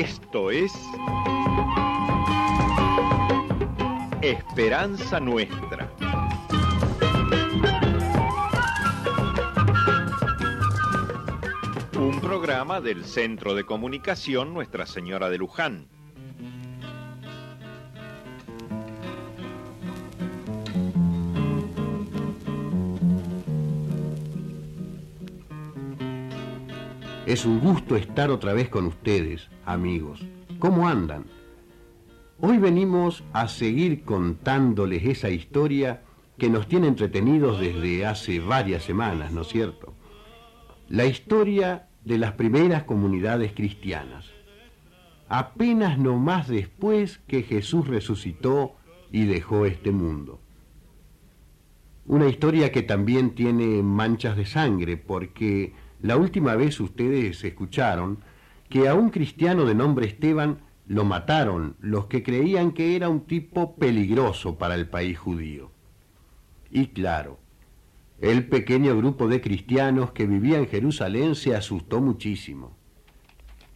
Esto es Esperanza Nuestra. Un programa del Centro de Comunicación Nuestra Señora de Luján. Es un gusto estar otra vez con ustedes, amigos. ¿Cómo andan? Hoy venimos a seguir contándoles esa historia que nos tiene entretenidos desde hace varias semanas, ¿no es cierto? La historia de las primeras comunidades cristianas. Apenas no más después que Jesús resucitó y dejó este mundo. Una historia que también tiene manchas de sangre porque la última vez ustedes escucharon que a un cristiano de nombre Esteban lo mataron los que creían que era un tipo peligroso para el país judío. Y claro, el pequeño grupo de cristianos que vivía en Jerusalén se asustó muchísimo.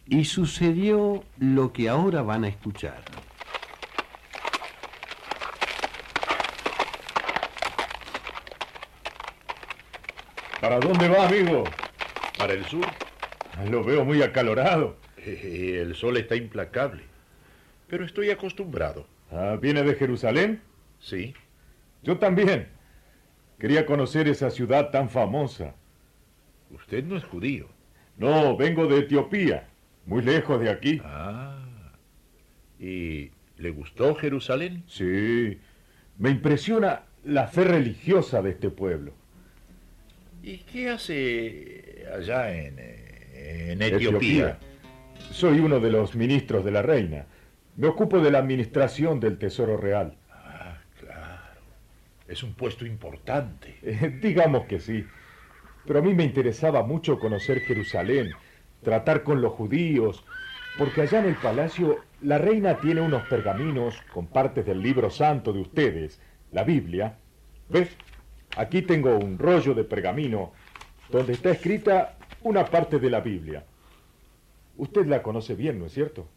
Y sucedió lo que ahora van a escuchar. ¿Para dónde va, amigo? Para el sur. Lo veo muy acalorado. El sol está implacable. Pero estoy acostumbrado. Ah, ¿Viene de Jerusalén? Sí. Yo también. Quería conocer esa ciudad tan famosa. Usted no es judío. No, vengo de Etiopía, muy lejos de aquí. Ah. ¿Y le gustó Jerusalén? Sí. Me impresiona la fe religiosa de este pueblo. ¿Y qué hace allá en, eh, Etiopía? Soy uno de los ministros de la reina. Me ocupo de la administración del Tesoro Real. Ah, claro. Es un puesto importante. Eh, digamos que sí. Pero a mí me interesaba mucho conocer Jerusalén, tratar con los judíos, porque allá en el palacio la reina tiene unos pergaminos con partes del libro santo de ustedes, la Biblia. ¿Ves? Aquí tengo un rollo de pergamino donde está escrita una parte de la Biblia. Usted la conoce bien, ¿no es cierto?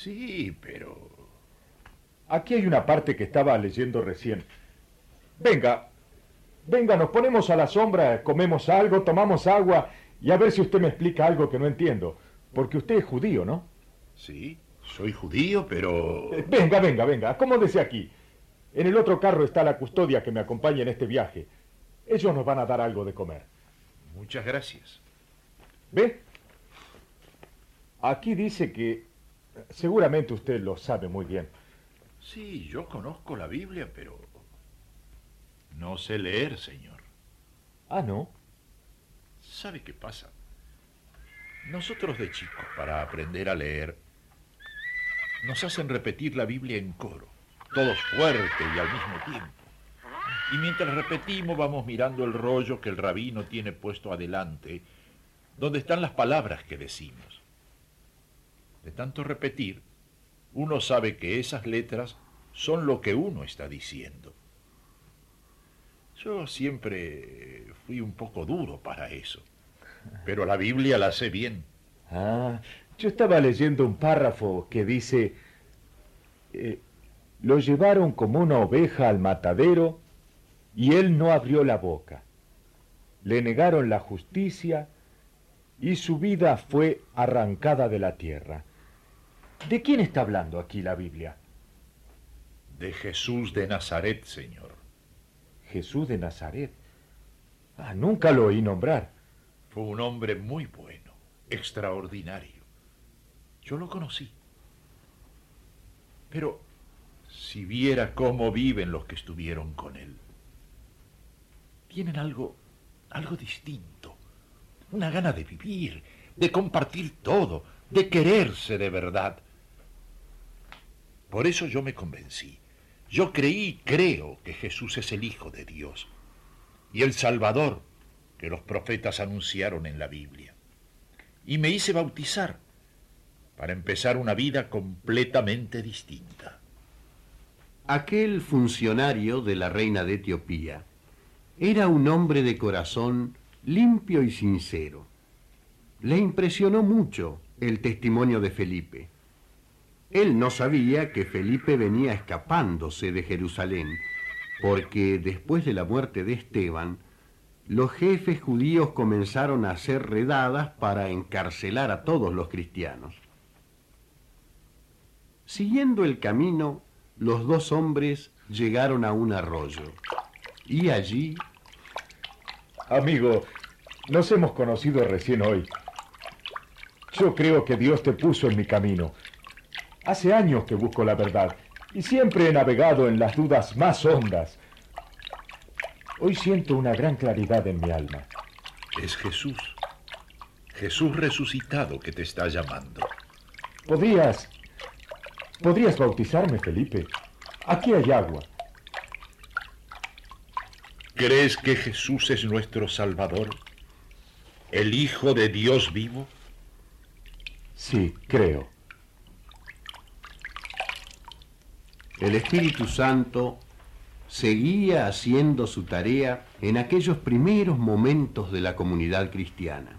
Sí, pero... Aquí hay una parte que estaba leyendo recién. Venga, venga, nos ponemos a la sombra, comemos algo, tomamos agua y a ver si usted me explica algo que no entiendo. Porque usted es judío, ¿no? Sí, soy judío, pero... Venga, venga, venga, acomódese aquí. En el otro carro está la custodia que me acompaña en este viaje. Ellos nos van a dar algo de comer. Muchas gracias. ¿Ve? Aquí dice que seguramente usted lo sabe muy bien. Sí, yo conozco la Biblia, pero no sé leer, señor. Ah, ¿no? ¿Sabe qué pasa? Nosotros de chicos, para aprender a leer, nos hacen repetir la Biblia en coro, todos fuertes y al mismo tiempo. Y mientras repetimos vamos mirando el rollo que el rabino tiene puesto adelante, donde están las palabras que decimos. De tanto repetir, uno sabe que esas letras son lo que uno está diciendo. Yo siempre fui un poco duro para eso, pero la Biblia la sé bien. Ah, yo estaba leyendo un párrafo que dice, eh, lo llevaron como una oveja al matadero y él no abrió la boca. Le negaron la justicia y su vida fue arrancada de la tierra. ¿De quién está hablando aquí la Biblia? De Jesús de Nazaret, Señor. Jesús de Nazaret. Ah, nunca lo oí nombrar. Fue un hombre muy bueno, extraordinario. Yo lo conocí. Pero si viera cómo viven los que estuvieron con él. Tienen algo, algo distinto. Una gana de vivir, de compartir todo, de quererse de verdad. Por eso yo me convencí. Yo creí y creo que Jesús es el Hijo de Dios y el Salvador que los profetas anunciaron en la Biblia. Y me hice bautizar para empezar una vida completamente distinta. Aquel funcionario de la reina de Etiopía era un hombre de corazón limpio y sincero. Le impresionó mucho el testimonio de Felipe, Él no sabía que Felipe venía escapándose de Jerusalén, porque después de la muerte de Esteban, los jefes judíos comenzaron a hacer redadas para encarcelar a todos los cristianos. Siguiendo el camino, los dos hombres llegaron a un arroyo y allí... Amigo, nos hemos conocido recién hoy. Yo creo que Dios te puso en mi camino. Hace años que busco la verdad y siempre he navegado en las dudas más hondas. Hoy siento una gran claridad en mi alma. Es Jesús. Jesús resucitado que te está llamando. ¿Podrías... ¿Podrías bautizarme, Felipe? Aquí hay agua. ¿Crees que Jesús es nuestro Salvador? ¿El Hijo de Dios vivo? Sí, creo. El Espíritu Santo seguía haciendo su tarea en aquellos primeros momentos de la comunidad cristiana.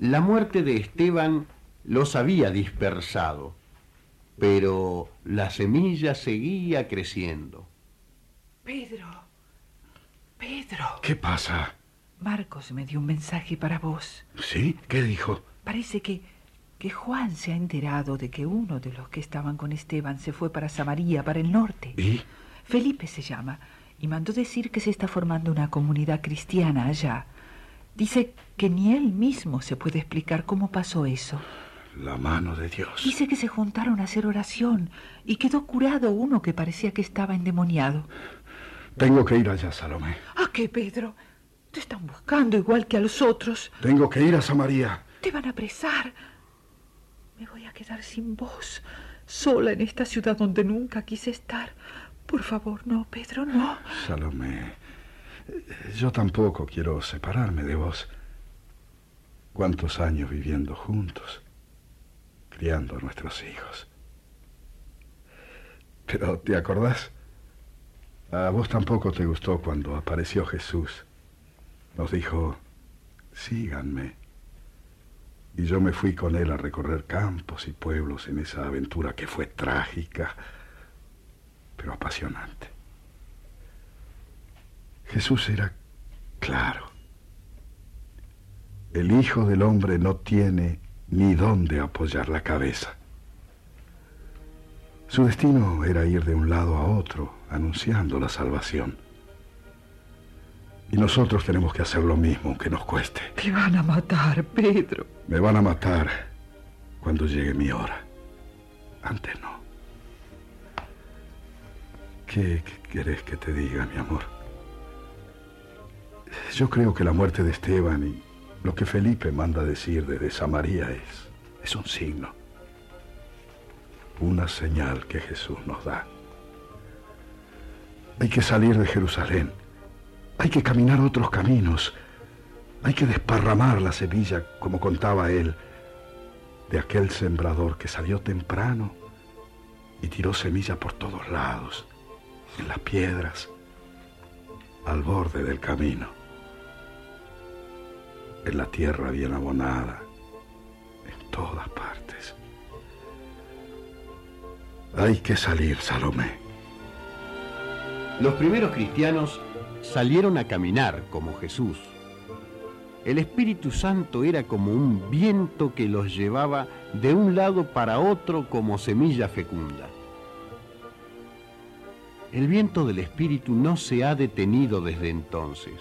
La muerte de Esteban los había dispersado, pero la semilla seguía creciendo. Pedro, Pedro. ¿Qué pasa? Marcos me dio un mensaje para vos. ¿Sí? ¿Qué dijo? Parece que, que Juan se ha enterado de que uno de los que estaban con Esteban se fue para Samaria, para el norte. ¿Y? Felipe se llama, y mandó decir que se está formando una comunidad cristiana allá. Dice que ni él mismo se puede explicar cómo pasó eso. La mano de Dios. Dice que se juntaron a hacer oración y quedó curado uno que parecía que estaba endemoniado. Tengo que ir allá, Salomé. ¿A qué, Pedro? Te están buscando igual que a los otros. Tengo que ir a Samaria. Te van a apresar. Me voy a quedar sin vos, sola en esta ciudad donde nunca quise estar. Por favor, no, Pedro, no. Salomé, yo tampoco quiero separarme de vos. ¿Cuántos años viviendo juntos? A nuestros hijos. Pero, ¿te acordás? A vos tampoco te gustó cuando apareció Jesús. Nos dijo, síganme. Y yo me fui con él a recorrer campos y pueblos en esa aventura que fue trágica, pero apasionante. Jesús era claro. El Hijo del Hombre no tiene ni dónde apoyar la cabeza. Su destino era ir de un lado a otro, anunciando la salvación. Y nosotros tenemos que hacer lo mismo, aunque nos cueste. Te van a matar, Pedro. Me van a matar cuando llegue mi hora. Antes no. ¿Qué, qué querés que te diga, mi amor? Yo creo que la muerte de Esteban y lo que Felipe manda decir desde Samaria es, es un signo, una señal que Jesús nos da. Hay que salir de Jerusalén, hay que caminar otros caminos, hay que desparramar la semilla, como contaba él, de aquel sembrador que salió temprano y tiró semilla por todos lados, en las piedras, al borde del camino en la tierra bien abonada, en todas partes. Hay que salir, Salomé. Los primeros cristianos salieron a caminar como Jesús. El Espíritu Santo era como un viento que los llevaba de un lado para otro como semilla fecunda. El viento del Espíritu no se ha detenido desde entonces.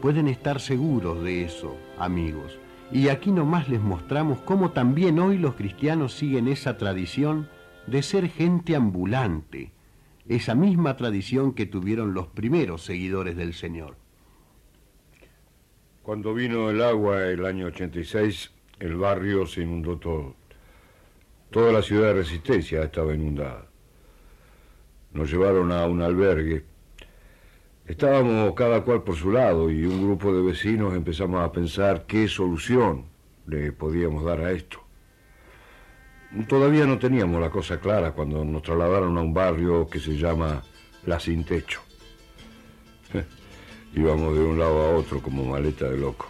Pueden estar seguros de eso, amigos. Y aquí nomás les mostramos cómo también hoy los cristianos siguen esa tradición de ser gente ambulante, esa misma tradición que tuvieron los primeros seguidores del Señor. Cuando vino el agua el año 86, el barrio se inundó todo. Toda la ciudad de Resistencia estaba inundada. Nos llevaron a un albergue Estábamos cada cual por su lado y un grupo de vecinos empezamos a pensar qué solución le podíamos dar a esto. Todavía no teníamos la cosa clara cuando nos trasladaron a un barrio que se llama La Sin Techo. Íbamos de un lado a otro como maleta de loco.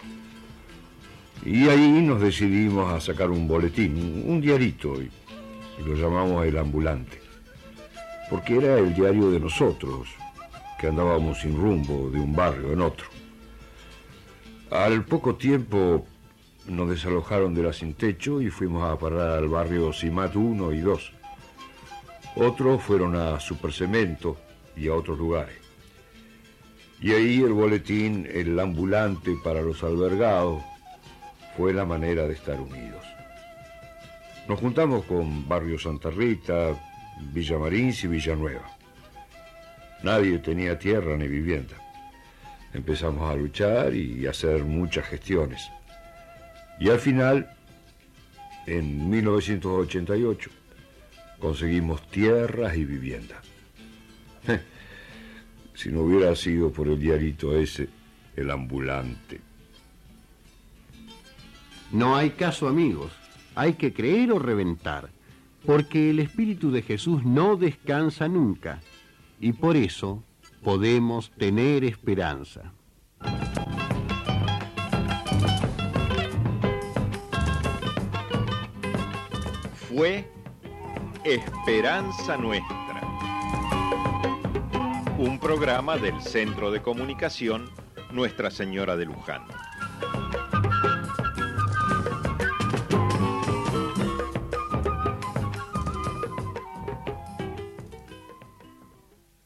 Y ahí nos decidimos a sacar un boletín, un diarito, y, y lo llamamos El Ambulante, porque era el diario de nosotros, que andábamos sin rumbo de un barrio en otro. Al poco tiempo nos desalojaron de la sin techo y fuimos a parar al barrio Simat 1 y 2. Otros fueron a Supercemento y a otros lugares. Y ahí el boletín, el ambulante para los albergados, fue la manera de estar unidos. Nos juntamos con Barrio Santa Rita, Villa Marins y Villanueva. Nadie tenía tierra ni vivienda. Empezamos a luchar y a hacer muchas gestiones. Y al final, en 1988, conseguimos tierras y vivienda. si no hubiera sido por el diarito ese, el ambulante. No hay caso, amigos. Hay que creer o reventar, porque el Espíritu de Jesús no descansa nunca, y por eso podemos tener esperanza. Fue Esperanza Nuestra, un programa del Centro de Comunicación Nuestra Señora de Luján.